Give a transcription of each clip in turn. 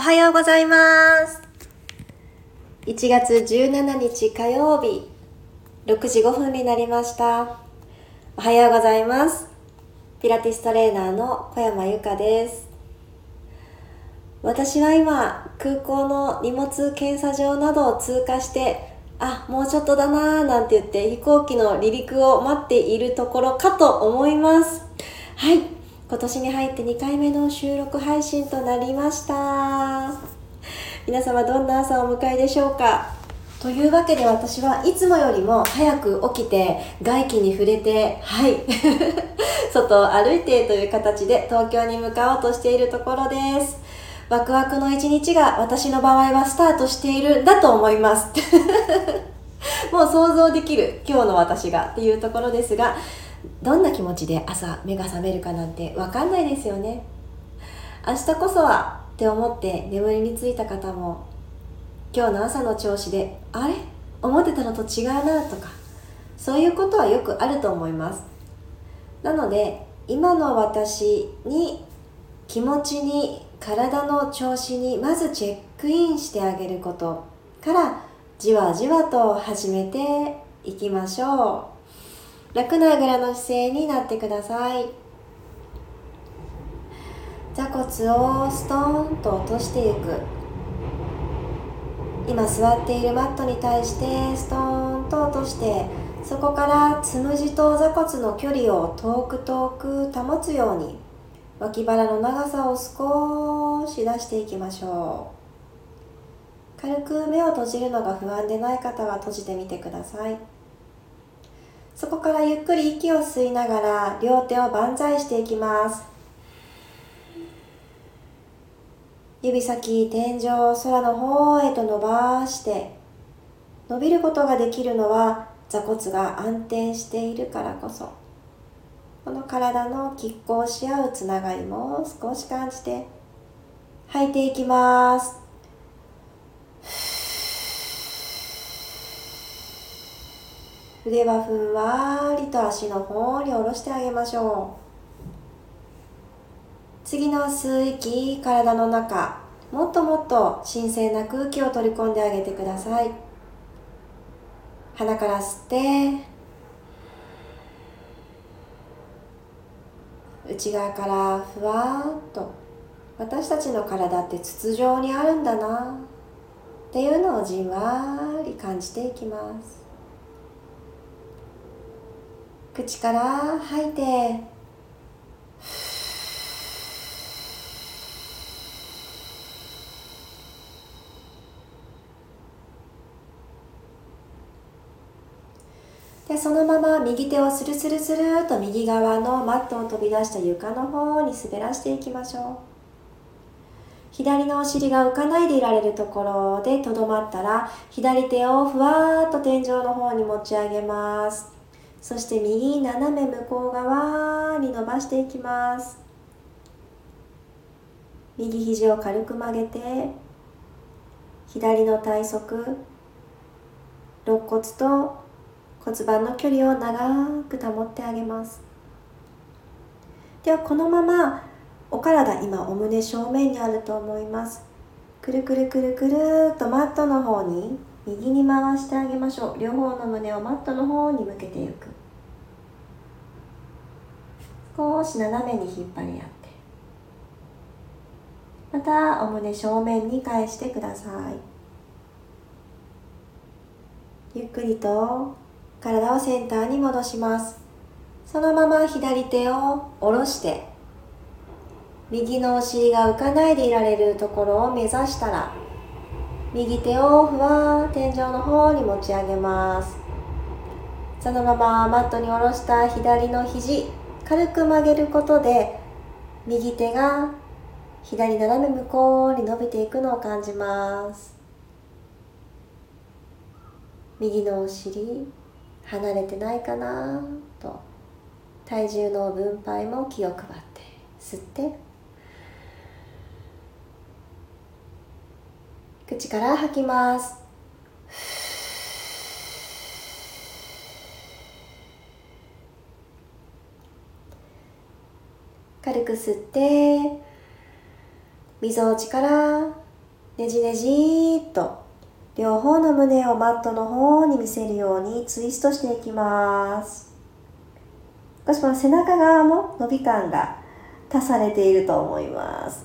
おはようございます。1月17日火曜日、6時5分になりました。おはようございます。ピラティストレーナーの小山由かです。私は今、空港の荷物検査場などを通過して、あ、もうちょっとだなーなんて言って飛行機の離陸を待っているところかと思います。はい。今年に入って2回目の収録配信となりました。皆様どんな朝をお迎えでしょうか？というわけで私はいつもよりも早く起きて外気に触れて、はい。外を歩いてという形で東京に向かおうとしているところです。ワクワクの一日が私の場合はスタートしているんだと思います。もう想像できる今日の私がっていうところですが、どんな気持ちで朝目が覚めるかなんてわかんないですよね。明日こそはって思って眠りについた方も今日の朝の調子であれ？思ってたのと違うなとかそういうことはよくあると思います。なので今の私に気持ちに体の調子にまずチェックインしてあげることからじわじわと始めていきましょう楽なあぐらの姿勢になってください。座骨をストーンと落としていく。今座っているマットに対してストーンと落としてそこからつむじと座骨の距離を遠く遠く保つように脇腹の長さを少し出していきましょう。軽く目を閉じるのが不安でない方は閉じてみてください。そこからゆっくり息を吸いながら両手を万歳していきます。指先天井空の方へと伸ばして伸びることができるのは座骨が安定しているからこそ。この体の拮抗し合うつながりも少し感じて吐いていきます。腕はふんわりと足の方に下ろしてあげましょう。次の吸う息体の中もっともっと新鮮な空気を取り込んであげてください。鼻から吸って内側からふわっと私たちの体って筒状にあるんだな。っていうのをじんわり感じていきます。口から吐いて。でそのまま右手をスルスルスルと右側のマットを飛び出した床の方に滑らしていきましょう。左のお尻が浮かないでいられるところでとどまったら左手をふわーっと天井の方に持ち上げます。そして右斜め向こう側に伸ばしていきます。右肘を軽く曲げて左の体側肋骨と骨盤の距離を長く保ってあげます。ではこのままお体今お胸正面にあると思います。くるくるくるくるっとマットの方に右に回してあげましょう。両方の胸をマットの方に向けていく。少し斜めに引っ張り合って。またお胸正面に返してください。ゆっくりと体をセンターに戻します。そのまま左手を下ろして右のお尻が浮かないでいられるところを目指したら右手をふわー天井の方に持ち上げます。そのままマットに下ろした左の肘軽く曲げることで右手が左斜め向こうに伸びていくのを感じます。右のお尻離れてないかなと。体重の分配も気を配って吸って。口から吐きます。軽く吸ってみぞおちからねじねじっと両方の胸をマットの方に見せるようにツイストしていきます。少しこの背中側も伸び感が足されていると思います。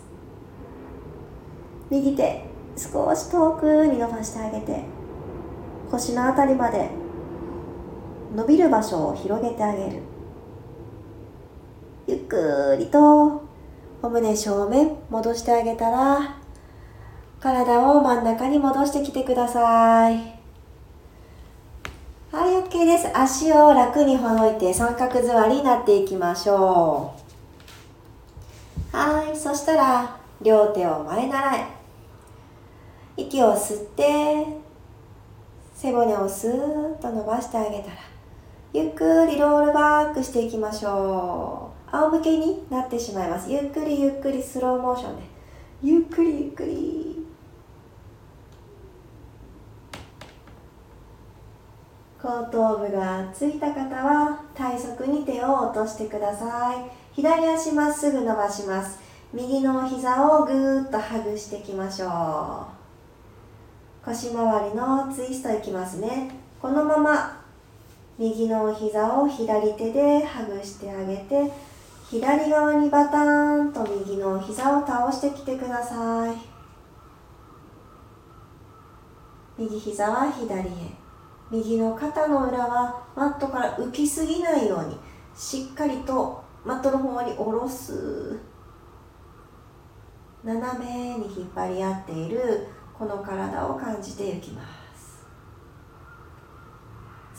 右手。少し遠くに伸ばしてあげて腰の辺りまで伸びる場所を広げてあげる。ゆっくりとお胸正面戻してあげたら体を真ん中に戻してきてください。はい OK です。足を楽にほどいて三角座りになっていきましょう。はいそしたら両手を前習え息を吸って背骨をスーッと伸ばしてあげたらゆっくりロールバックしていきましょう。仰向けになってしまいます。ゆっくりゆっくりスローモーションで。ゆっくりゆっくり。後頭部がついた方は体側に手を落としてください。左足まっすぐ伸ばします。右の膝をぐーっとハグしていきましょう。腰回りのツイストいきますね。このまま右の膝を左手でハグしてあげて左側にバターンと右の膝を倒してきてください。右膝は左へ。右の肩の裏はマットから浮きすぎないようにしっかりとマットの方に下ろす。斜めに引っ張り合っているこの体を感じていきます。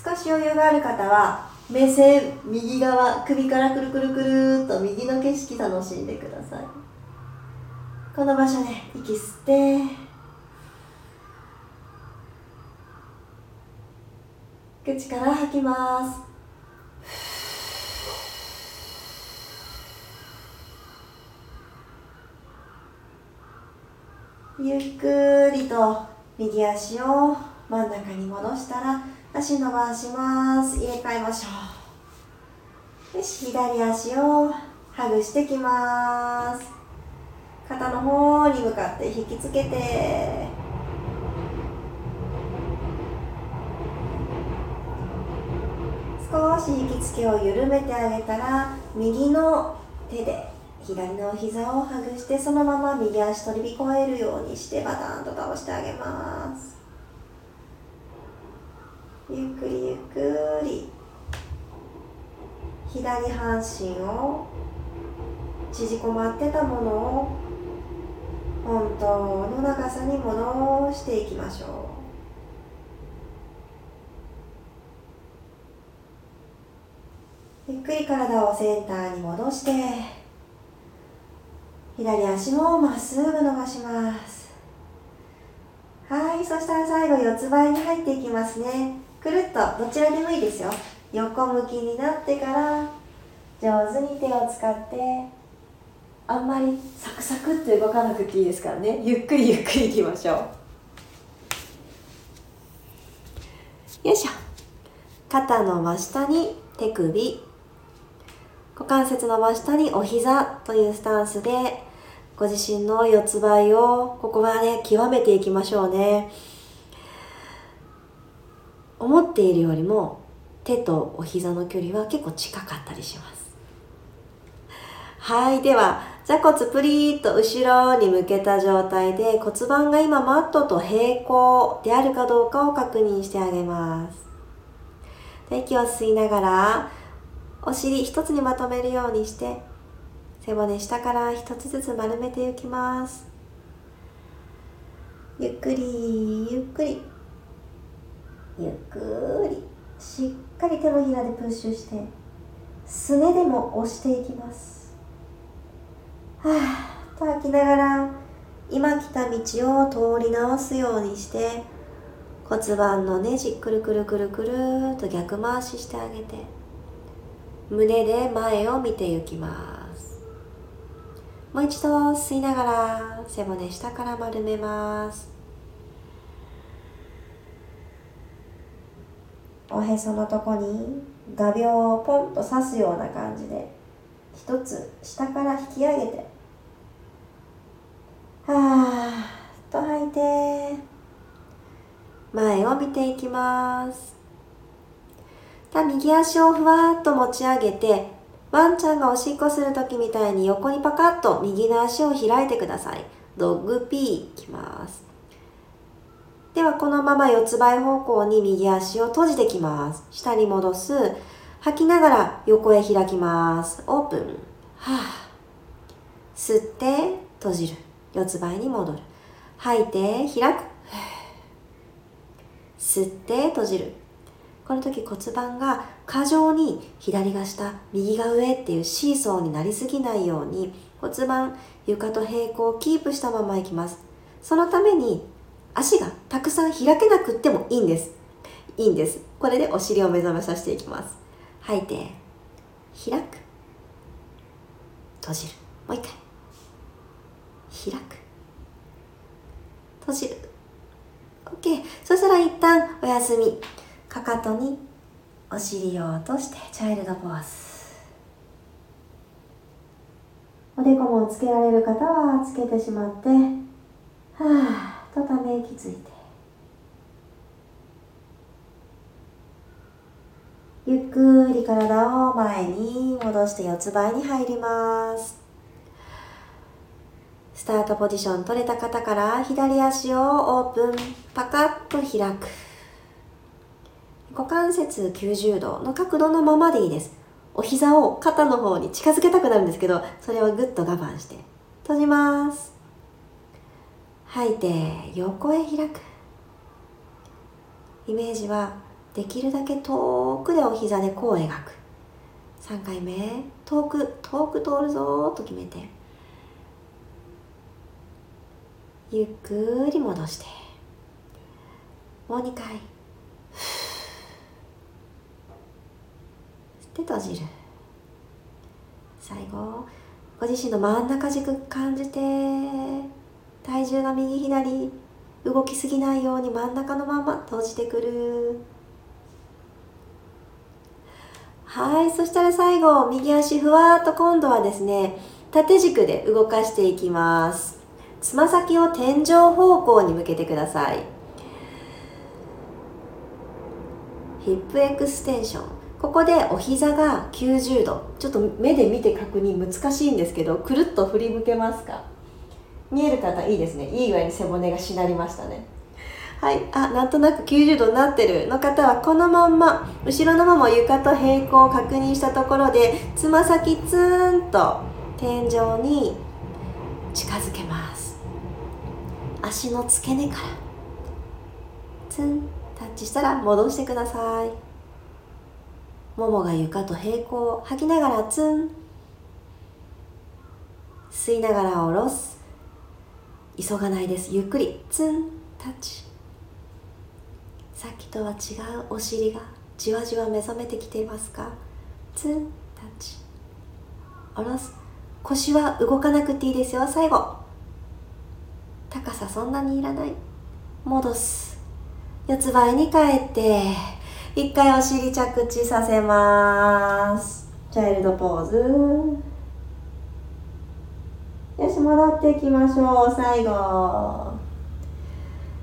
少し余裕がある方は目線右側首からくるくるくるっと右の景色楽しんでください。この場所で息吸って口から吐きます。ゆっくりと右足を真ん中に戻したら足伸ばします。入れ替えましょう。よし左足をハグしてきます。肩の方に向かって引きつけて。少し引きつけを緩めてあげたら右の手で左の膝をハグしてそのまま右足取り越えるようにしてバタンと倒してあげます。ゆっくりゆっくり左半身を縮こまってたものを本当の長さに戻していきましょう。ゆっくり体をセンターに戻して。左足もまっすぐ伸ばします。はいそしたら最後四つ倍に入っていきますね。くるっとどちらでもいいですよ。横向きになってから上手に手を使ってあんまりサクサクって動かなくていいですからね。ゆっくりゆっくりいきましょう。よいしょ。肩の真下に手首。股関節の真下にお膝というスタンスでご自身の四つ倍をここはね極めていきましょうね。思っているよりも手とお膝の距離は結構近かったりします。はいでは座骨プリーと後ろに向けた状態で骨盤が今マットと平行であるかどうかを確認してあげます。息を吸いながらお尻一つにまとめるようにして。背骨下から一つずつ丸めていきます。ゆっくりゆっくり。ゆっくり。しっかり手のひらでプッシュしてすねでも押していきます。はあと吐きながら今来た道を通り直すようにして骨盤のねじくるくるくるくると逆回ししてあげて胸で前を見ていきます。もう一度吸いながら背骨下から丸めます。おへそのとこに画鋲をポンと刺すような感じで一つ下から引き上げて。はーっと吐いて前を見ていきます。右足をふわっと持ち上げてワンちゃんがおしっこする時みたいに横にパカッと右の足を開いてください。ドッグピー。いきます。ではこのまま四つ倍方向に右足を閉じてきます。下に戻す。吐きながら横へ開きます。オープン。はあ吸って閉じる。四つ倍に戻る。吐いて開く。吸って閉じる。この時骨盤が過剰に左が下右が上っていうシーソーになりすぎないように骨盤床と平行をキープしたままいきます。そのために足がたくさん開けなくってもいいんです。いいんです。これでお尻を目覚めさせていきます。吐いて開く。閉じる。もう一回。開く。閉じる。OK そしたら一旦お休み。かかとにお尻を落としてチャイルドポーズ。おでこもつけられる方はつけてしまってはぁとため息ついて。ゆっくり体を前に戻して四つ倍に入ります。スタートポジション取れた方から左足をオープン。パカッと開く。股関節90度の角度のままでいいです。お膝を肩の方に近づけたくなるんですけどそれをぐっと我慢して閉じます。吐いて横へ開く。イメージはできるだけ遠くでお膝でこう描く。3回目遠く遠く通るぞと決めて。ゆっくり戻して。もう2回。で閉じる。最後ご自身の真ん中軸感じて体重が右左動きすぎないように真ん中のまま閉じてくる。はいそしたら最後右足ふわっと今度はですね縦軸で動かしていきます。つま先を天井方向に向けてください。ヒップエクステンション。ここでお膝が90度。ちょっと目で見て確認難しいんですけどくるっと振り向けますか？見える方いいですね。いい具合に背骨がしなりましたね。はい。あなんとなく90度になってるの方はこのまんま後ろのまま床と平行を確認したところでつま先ツーンと天井に近づけます。足の付け根からツンタッチしたら戻してください。ももが床と平行吐きながらツン。吸いながら下ろす。急がないです。ゆっくり。ツン。タッチ。さっきとは違うお尻がじわじわ目覚めてきていますか？ツン。タッチ。下ろす。腰は動かなくていいですよ。最後。高さそんなにいらない。戻す。四つ倍に帰って。一回お尻着地させます。チャイルドポーズ。よし戻っていきましょう。最後。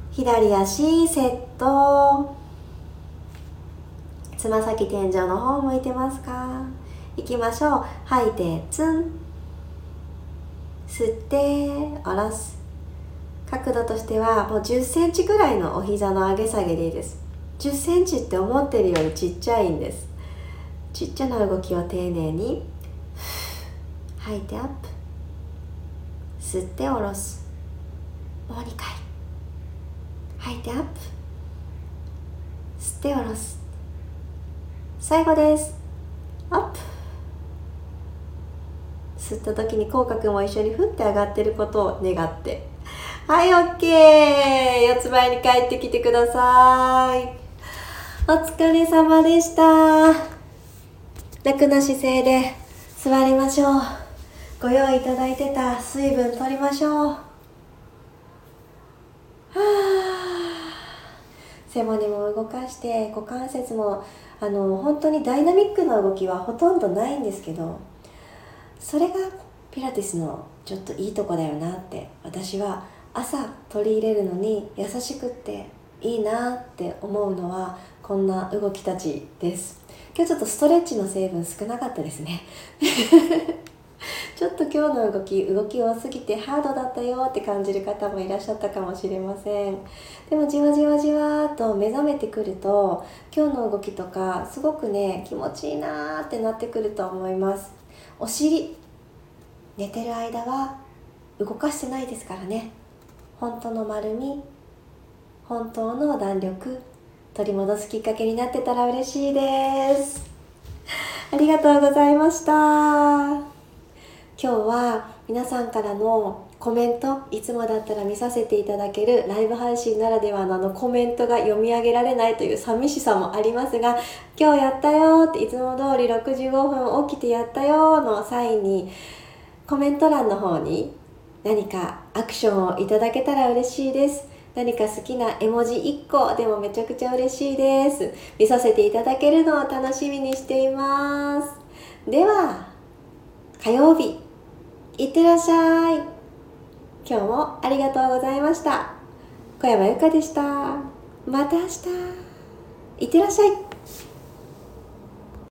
左足セット。つま先天井の方向いてますか？いきましょう。吐いてツン。吸って下ろす。角度としてはもう1 0センチぐらいのお膝の上げ下げでいいです。1 0センチって思ってるよりちっちゃいんです。ちっちゃな動きを丁寧に吐いてアップ。吸って下ろす。もう2回。吐いてアップ。吸って下ろす。最後です。アップ。吸った時に口角も一緒にふって上がってることを願って。はい OK 四つ倍に帰ってきてください。お疲れ様でした。楽な姿勢で座りましょう。ご用意いただいてた水分取りましょう。はあ背骨も動かして股関節もあの本当にダイナミックな動きはほとんどないんですけどそれがピラティスのちょっといいとこだよなって私は朝取り入れるのに優しくっていいなって思うのはこんな動きたちです。今日ちょっとストレッチの成分少なかったですね。ちょっと今日の動き動き多すぎてハードだったよって感じる方もいらっしゃったかもしれません。でもじわじわじわと目覚めてくると今日の動きとかすごくね気持ちいいなーってなってくると思います。お尻寝てる間は動かしてないですからね。本当の丸み本当の弾力。取り戻すきっかけになってたら嬉しいです。ありがとうございました。今日は皆さんからのコメントいつもだったら見させていただけるライブ配信ならではのあのコメントが読み上げられないという寂しさもありますが今日やったよっていつも通り65分起きてやったよの際にコメント欄の方に何かアクションをいただけたら嬉しいです。何か好きな絵文字1個でもめちゃくちゃ嬉しいです。見させていただけるのを楽しみにしています。では火曜日いってらっしゃい。今日もありがとうございました。小山由かでした。また明日。いってらっしゃい。